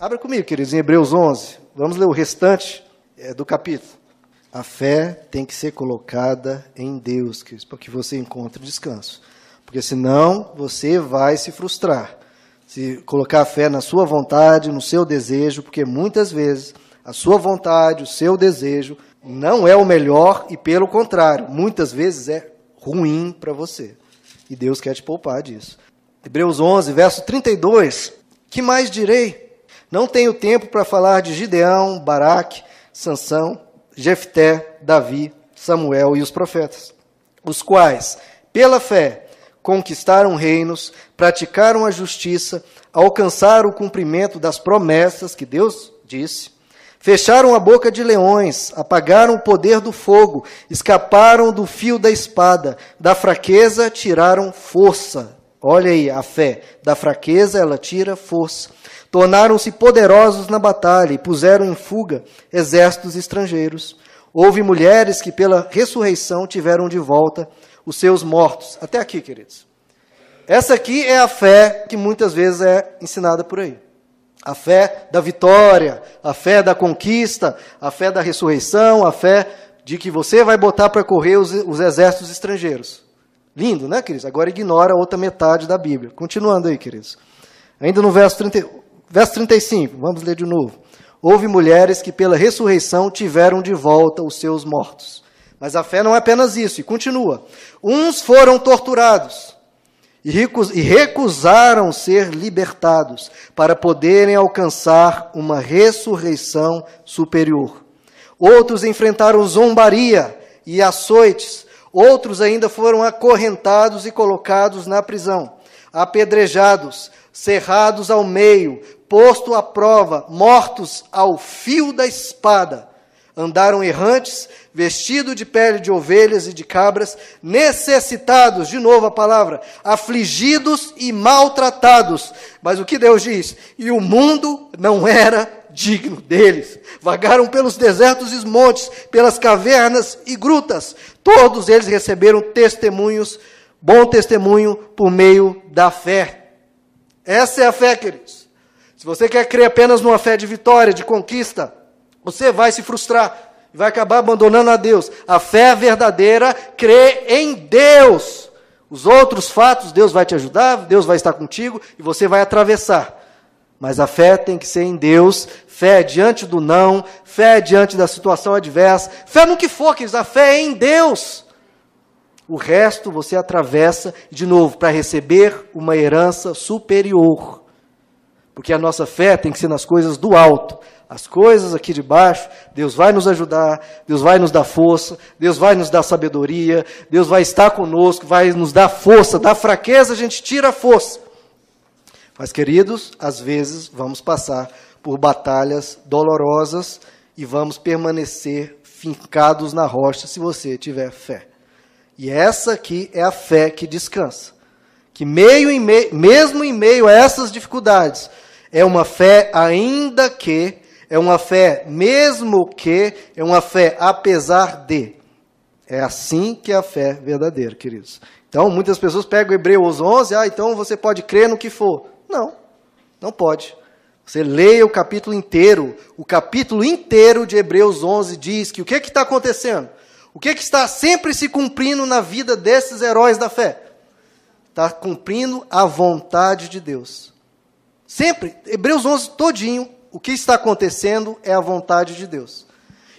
Abra comigo, queridos, em Hebreus 11. Vamos ler o restante é, do capítulo. A fé tem que ser colocada em Deus, queridos, para que você encontre descanso. Porque senão você vai se frustrar. Se colocar a fé na sua vontade, no seu desejo, porque muitas vezes a sua vontade, o seu desejo, não é o melhor e, pelo contrário, muitas vezes é ruim para você. E Deus quer te poupar disso. Hebreus 11, verso 32. Que mais direi? Não tenho tempo para falar de Gideão, Baraque, Sansão, Jefté, Davi, Samuel e os profetas, os quais, pela fé, conquistaram reinos, praticaram a justiça, alcançaram o cumprimento das promessas que Deus disse, fecharam a boca de leões, apagaram o poder do fogo, escaparam do fio da espada, da fraqueza tiraram força. Olha aí a fé, da fraqueza ela tira força Tornaram-se poderosos na batalha e puseram em fuga exércitos estrangeiros. Houve mulheres que, pela ressurreição, tiveram de volta os seus mortos. Até aqui, queridos. Essa aqui é a fé que muitas vezes é ensinada por aí. A fé da vitória, a fé da conquista, a fé da ressurreição, a fé de que você vai botar para correr os, os, exércitos estrangeiros. Lindo, né, queridos? Agora ignora a outra metade da Bíblia. Continuando aí, queridos. Ainda no verso 30, Verso 35, vamos ler de novo. Houve mulheres que pela ressurreição tiveram de volta os seus mortos. Mas a fé não é apenas isso, e continua. Uns foram torturados e recusaram ser libertados para poderem alcançar uma ressurreição superior. Outros enfrentaram zombaria e açoites. Outros ainda foram acorrentados e colocados na prisão, apedrejados, cerrados ao meio, posto à prova, mortos ao fio da espada. Andaram errantes, vestidos de pele de ovelhas e de cabras, necessitados, de novo a palavra, afligidos e maltratados. Mas o que Deus diz? E o mundo não era digno deles. Vagaram pelos desertos e montes, pelas cavernas e grutas. Todos eles receberam testemunhos, bom testemunho por meio da fé. Essa é a fé, queridos. Se você quer crer apenas numa fé de vitória, de conquista, você vai se frustrar e vai acabar abandonando a Deus. A fé verdadeira crê em Deus. Os outros fatos, Deus vai te ajudar, Deus vai estar contigo e você vai atravessar. Mas a fé tem que ser em Deus, fé diante do não, fé diante da situação adversa, fé no que for, queridos, a fé é em Deus. O resto você atravessa de novo para receber uma herança superior. Porque a nossa fé tem que ser nas coisas do alto. As coisas aqui de baixo, Deus vai nos ajudar, Deus vai nos dar força, Deus vai nos dar sabedoria, Deus vai estar conosco, vai nos dar força. Da fraqueza a gente tira a força. Mas, queridos, às vezes vamos passar por batalhas dolorosas e vamos permanecer fincados na rocha se você tiver fé. E essa aqui é a fé que descansa. Que meio em meio, mesmo em meio a essas dificuldades, é uma fé ainda que, é uma fé mesmo que, é uma fé apesar de. É assim que é a fé verdadeira, queridos. Então, muitas pessoas pegam Hebreus 11, ah, então você pode crer no que for. Não, pode. Você leia o capítulo inteiro. O capítulo inteiro de Hebreus 11 diz que o que está acontecendo? O que, que está sempre se cumprindo na vida desses heróis da fé? Está cumprindo a vontade de Deus. Sempre, Hebreus 11 todinho, o que está acontecendo é a vontade de Deus.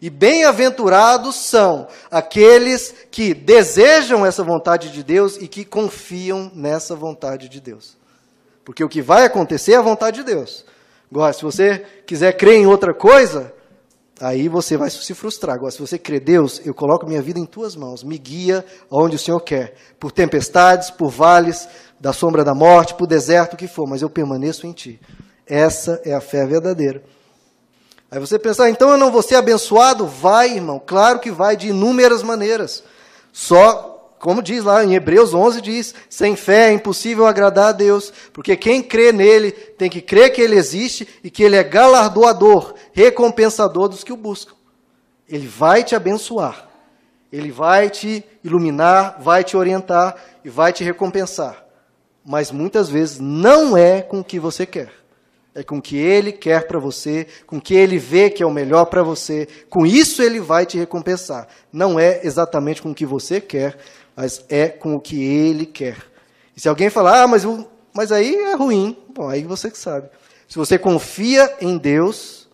E bem-aventurados são aqueles que desejam essa vontade de Deus e que confiam nessa vontade de Deus. Porque o que vai acontecer é a vontade de Deus. Agora, se você quiser crer em outra coisa, aí você vai se frustrar. Agora, se você crê, Deus, eu coloco minha vida em tuas mãos, me guia aonde o Senhor quer, por tempestades, por vales, da sombra da morte, o deserto, o que for, mas eu permaneço em ti. Essa é a fé verdadeira. Aí você pensar, ah, então eu não vou ser abençoado? Vai, irmão, claro que vai, de inúmeras maneiras. Só, como diz lá em Hebreus 11, diz: sem fé é impossível agradar a Deus, porque quem crê nele tem que crer que ele existe e que ele é galardoador, recompensador dos que o buscam. Ele vai te abençoar, ele vai te iluminar, vai te orientar e vai te recompensar mas muitas vezes não é com o que você quer. é com o que Ele quer para você, com o que Ele vê que é o melhor para você. Com isso Ele vai te recompensar. Não é exatamente com o que você quer, mas é com o que Ele quer. E se alguém falar, ah, mas, mas aí é ruim, bom, aí você que sabe. Se você confia em Deus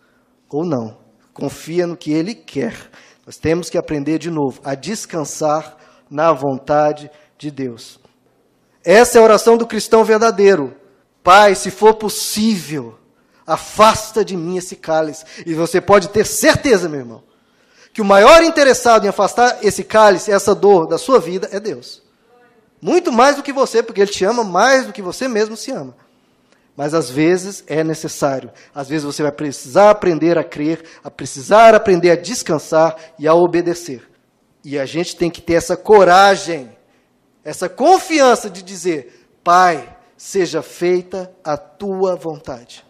ou não, confia no que Ele quer. Nós temos que aprender de novo a descansar na vontade de Deus. Essa é a oração do cristão verdadeiro. Pai, se for possível, afasta de mim esse cálice. E você pode ter certeza, meu irmão, que o maior interessado em afastar esse cálice, essa dor da sua vida, é Deus. Muito mais do que você, porque Ele te ama mais do que você mesmo se ama. Mas às vezes é necessário. Às vezes você vai precisar aprender a crer, a precisar aprender a descansar e a obedecer. E a gente tem que ter essa coragem, essa confiança de dizer: Pai, seja feita a tua vontade.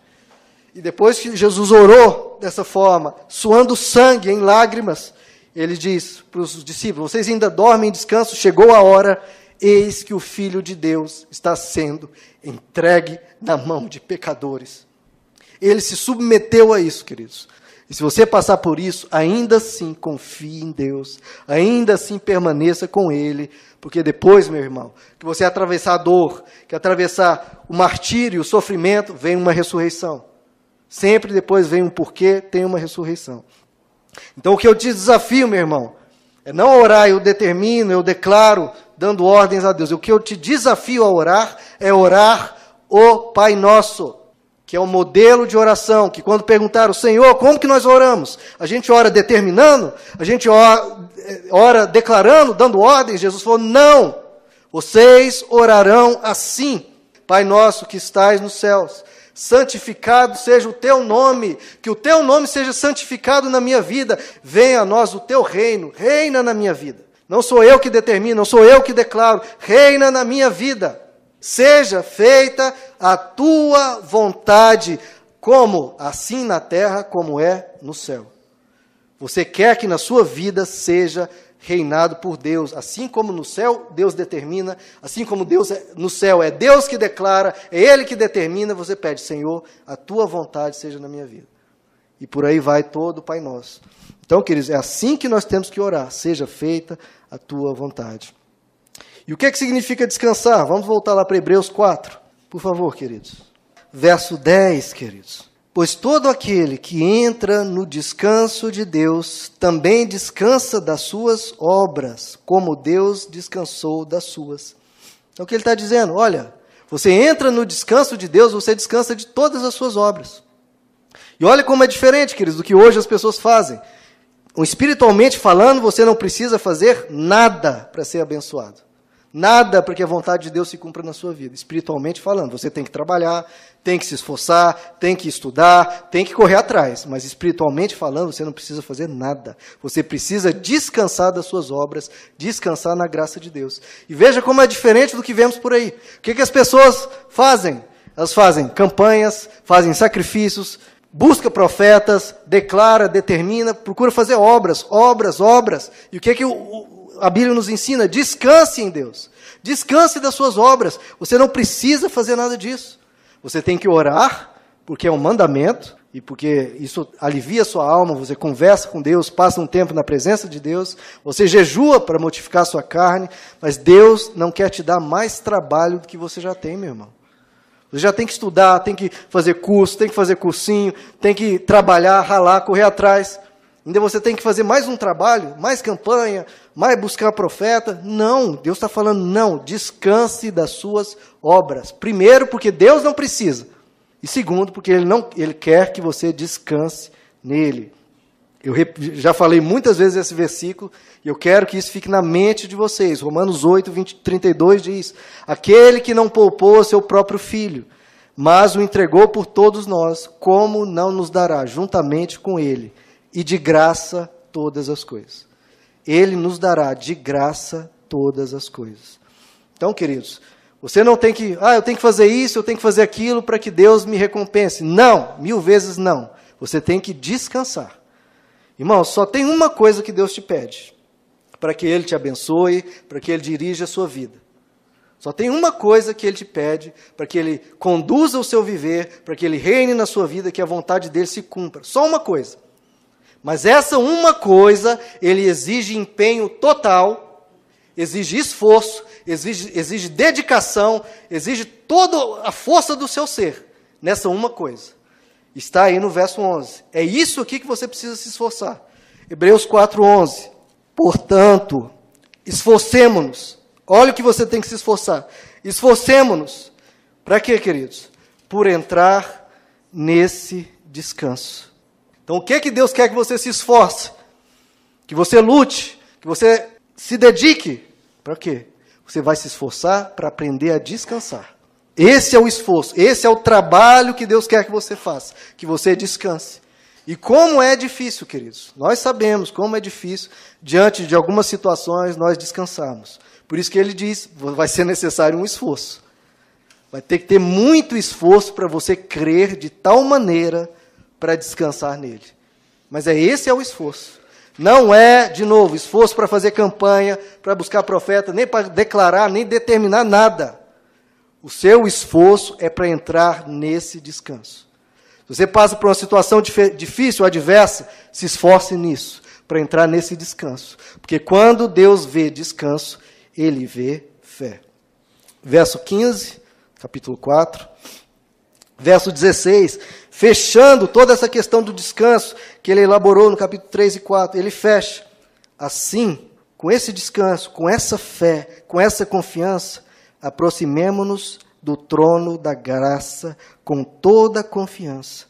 E depois que Jesus orou dessa forma, suando sangue em lágrimas, ele diz para os discípulos: Vocês ainda dormem em descanso? Chegou a hora, eis que o Filho de Deus está sendo entregue na mão de pecadores. Ele se submeteu a isso, queridos. E se você passar por isso, ainda assim confie em Deus, ainda assim permaneça com Ele, porque depois, meu irmão, que você atravessar a dor, que atravessar o martírio, o sofrimento, vem uma ressurreição. Sempre depois vem um porquê, tem uma ressurreição. Então o que eu te desafio, meu irmão, é não orar, eu determino, eu declaro, dando ordens a Deus. O que eu te desafio a orar é orar o Pai Nosso, que é o modelo de oração, que quando perguntaram, Senhor, como que nós oramos? A gente ora determinando? A gente ora, ora declarando, dando ordens, Jesus falou: não, vocês orarão assim. Pai nosso que estais nos céus, santificado seja o teu nome, que o teu nome seja santificado na minha vida, venha a nós o teu reino, reina na minha vida. Não sou eu que determino, não sou eu que declaro, reina na minha vida. Seja feita a tua vontade, como assim na terra como é no céu. Você quer que na sua vida seja reinado por Deus, assim como no céu Deus determina, assim como Deus é, no céu é Deus que declara, é Ele que determina, você pede, Senhor, a tua vontade seja na minha vida. E por aí vai todo o Pai Nosso. Então, queridos, é assim que nós temos que orar, seja feita a tua vontade. E o que, é que significa descansar? Vamos voltar lá para Hebreus 4, por favor, queridos. Verso 10, queridos. Pois todo aquele que entra no descanso de Deus também descansa das suas obras, como Deus descansou das suas. Então o que ele está dizendo? Olha, você entra no descanso de Deus, você descansa de todas as suas obras. E olha como é diferente, queridos, do que hoje as pessoas fazem. Espiritualmente falando, você não precisa fazer nada para ser abençoado. Nada para que a vontade de Deus se cumpra na sua vida, espiritualmente falando. Você tem que trabalhar, tem que se esforçar, tem que estudar, tem que correr atrás. Mas espiritualmente falando, você não precisa fazer nada. Você precisa descansar das suas obras, descansar na graça de Deus. E veja como é diferente do que vemos por aí. O que, que as pessoas fazem? Elas fazem campanhas, fazem sacrifícios, busca profetas, declara, determina, procura fazer obras, obras, obras. E o que, que o, a Bíblia nos ensina: descanse em Deus. Descanse das suas obras. Você não precisa fazer nada disso. Você tem que orar, porque é um mandamento, e porque isso alivia a sua alma. Você conversa com Deus, passa um tempo na presença de Deus. Você jejua para mortificar a sua carne. Mas Deus não quer te dar mais trabalho do que você já tem, meu irmão. Você já tem que estudar, tem que fazer curso, tem que fazer cursinho, tem que trabalhar, ralar, correr atrás. Ainda você tem que fazer mais um trabalho, mais campanha, mais buscar profeta. Não, Deus está falando, não, descanse das suas obras. Primeiro, porque Deus não precisa. E segundo, porque Ele, não, ele quer que você descanse nele. Eu já falei muitas vezes esse versículo, e eu quero que isso fique na mente de vocês. Romanos 8, 20, 32 diz: Aquele que não poupou seu próprio filho, mas o entregou por todos nós, como não nos dará juntamente com ele? E de graça todas as coisas. Ele nos dará de graça todas as coisas. Então, queridos, você não tem que, ah, eu tenho que fazer isso, eu tenho que fazer aquilo para que Deus me recompense. Não, mil vezes não. Você tem que descansar. Irmão, só tem uma coisa que Deus te pede: para que Ele te abençoe, para que Ele dirija a sua vida. Só tem uma coisa que ele te pede para que ele conduza o seu viver, para que ele reine na sua vida, que a vontade dele se cumpra. Só uma coisa. Mas essa uma coisa, ele exige empenho total, exige esforço, exige, exige dedicação, exige toda a força do seu ser nessa uma coisa. Está aí no verso 11. É isso aqui que você precisa se esforçar. Hebreus 4:11. Portanto, esforcemo-nos Olha o que você tem que se esforçar. Esforcemos-nos. Para quê, queridos? Por entrar nesse descanso. Então, o que é que Deus quer que você se esforce? Que você lute, que você se dedique. Para quê? Você vai se esforçar para aprender a descansar. Esse é o esforço, esse é o trabalho que Deus quer que você faça, que você descanse. E como é difícil, queridos. Nós sabemos como é difícil, diante de algumas situações, nós descansarmos. Por isso que ele diz: vai ser necessário um esforço. Vai ter que ter muito esforço para você crer de tal maneira para descansar nele. Mas é esse é o esforço. Não é, de novo, esforço para fazer campanha, para buscar profeta, nem para declarar, nem determinar nada. O seu esforço é para entrar nesse descanso. Se você passa por uma situação difícil, adversa, se esforce nisso, para entrar nesse descanso. Porque quando Deus vê descanso, ele vê fé. Verso 15, capítulo 4. Verso 16, fechando toda essa questão do descanso que ele elaborou no capítulo 3 e 4, ele fecha. Assim, com esse descanso, com essa fé, com essa confiança, aproximemo-nos do trono da graça com toda a confiança,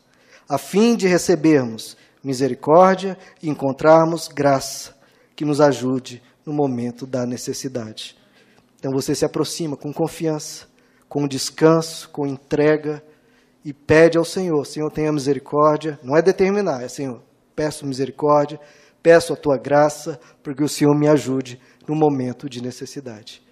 a fim de recebermos misericórdia e encontrarmos graça que nos ajude no momento da necessidade. Então você se aproxima com confiança, com descanso, com entrega e pede ao Senhor: Senhor, tenha misericórdia. Não é determinar, é Senhor, peço misericórdia, peço a tua graça, porque o Senhor me ajude no momento de necessidade.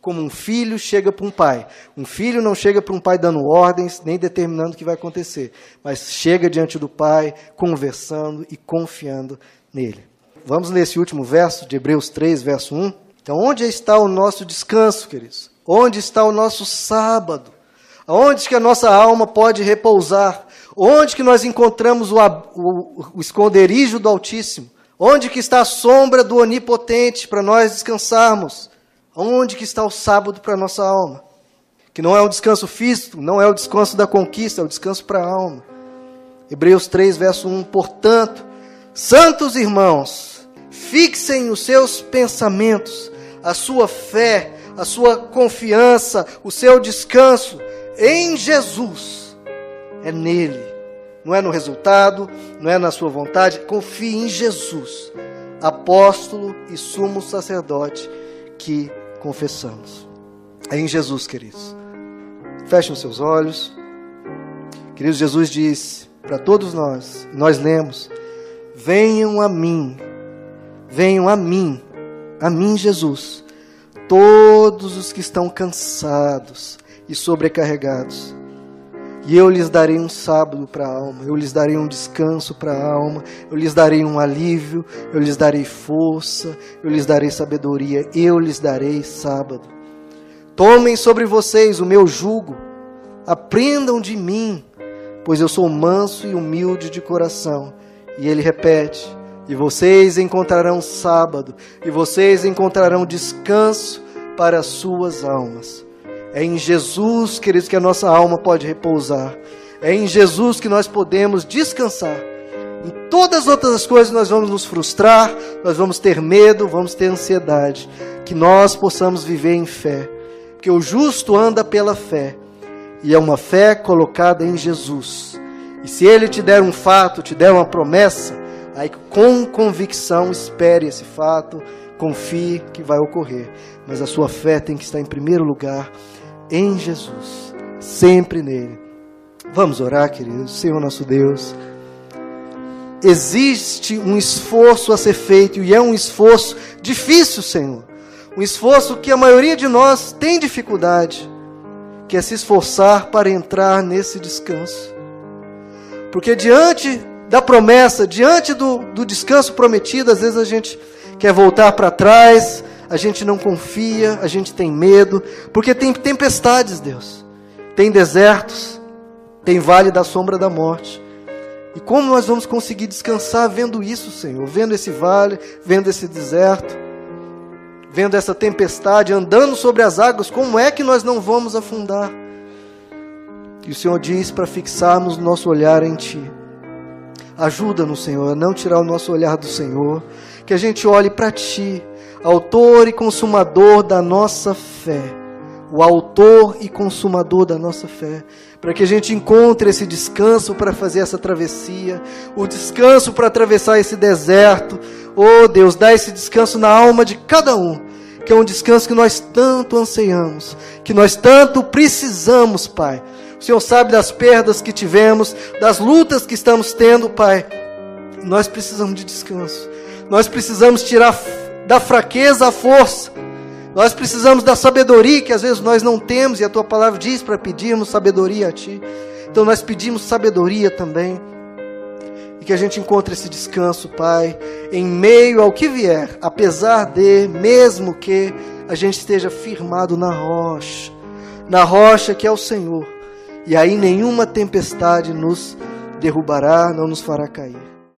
Como um filho chega para um pai. Um filho não chega para um pai dando ordens, nem determinando o que vai acontecer, mas chega diante do pai, conversando e confiando nele. Vamos ler esse último verso de Hebreus 3, verso 1. Então, onde está o nosso descanso, queridos? Onde está o nosso sábado? Onde que a nossa alma pode repousar? Onde que nós encontramos o, o, o esconderijo do Altíssimo? Onde que está a sombra do Onipotente para nós descansarmos? Onde que está o sábado para a nossa alma? Que não é um descanso físico, não é o descanso da conquista, é o descanso para a alma. Hebreus 3, verso 1. Portanto, santos irmãos, Fixem os seus pensamentos, a sua fé, a sua confiança, o seu descanso em Jesus. É nele, não é no resultado, não é na sua vontade. Confie em Jesus, apóstolo e sumo sacerdote que confessamos. É em Jesus, queridos. Fechem os seus olhos. Queridos, Jesus disse para todos nós, nós lemos: Venham a mim Venham a mim, a mim, Jesus, todos os que estão cansados e sobrecarregados, e eu lhes darei um sábado para a alma, eu lhes darei um descanso para a alma, eu lhes darei um alívio, eu lhes darei força, eu lhes darei sabedoria, eu lhes darei sábado. Tomem sobre vocês o meu jugo, aprendam de mim, pois eu sou manso e humilde de coração. E ele repete: e vocês encontrarão sábado, e vocês encontrarão descanso para as suas almas. É em Jesus, queridos, que a nossa alma pode repousar. É em Jesus que nós podemos descansar. Em todas as outras coisas nós vamos nos frustrar, nós vamos ter medo, vamos ter ansiedade. Que nós possamos viver em fé. Porque o justo anda pela fé. E é uma fé colocada em Jesus. E se ele te der um fato, te der uma promessa, Aí, com convicção, espere esse fato, confie que vai ocorrer. Mas a sua fé tem que estar em primeiro lugar em Jesus, sempre nele. Vamos orar, queridos. Senhor nosso Deus, existe um esforço a ser feito e é um esforço difícil, Senhor. Um esforço que a maioria de nós tem dificuldade, que é se esforçar para entrar nesse descanso. Porque diante da promessa, diante do, do descanso prometido, às vezes a gente quer voltar para trás, a gente não confia, a gente tem medo, porque tem tempestades, Deus, tem desertos, tem vale da sombra da morte. E como nós vamos conseguir descansar vendo isso, Senhor? Vendo esse vale, vendo esse deserto, vendo essa tempestade, andando sobre as águas, como é que nós não vamos afundar? E o Senhor diz para fixarmos nosso olhar em Ti. Ajuda-nos, Senhor, a não tirar o nosso olhar do Senhor, que a gente olhe para Ti, autor e consumador da nossa fé. O autor e consumador da nossa fé para que a gente encontre esse descanso para fazer essa travessia, o descanso para atravessar esse deserto. Oh Deus, dá esse descanso na alma de cada um, que é um descanso que nós tanto anseiamos, que nós tanto precisamos, Pai. O Senhor sabe das perdas que tivemos, das lutas que estamos tendo, Pai. Nós precisamos de descanso. Nós precisamos tirar da fraqueza a força nós precisamos da sabedoria que às vezes nós não temos, e a tua palavra diz para pedirmos sabedoria a ti. Então nós pedimos sabedoria também. E que a gente encontre esse descanso, Pai, em meio ao que vier, apesar de, mesmo que a gente esteja firmado na rocha, na rocha que é o Senhor. E aí nenhuma tempestade nos derrubará, não nos fará cair.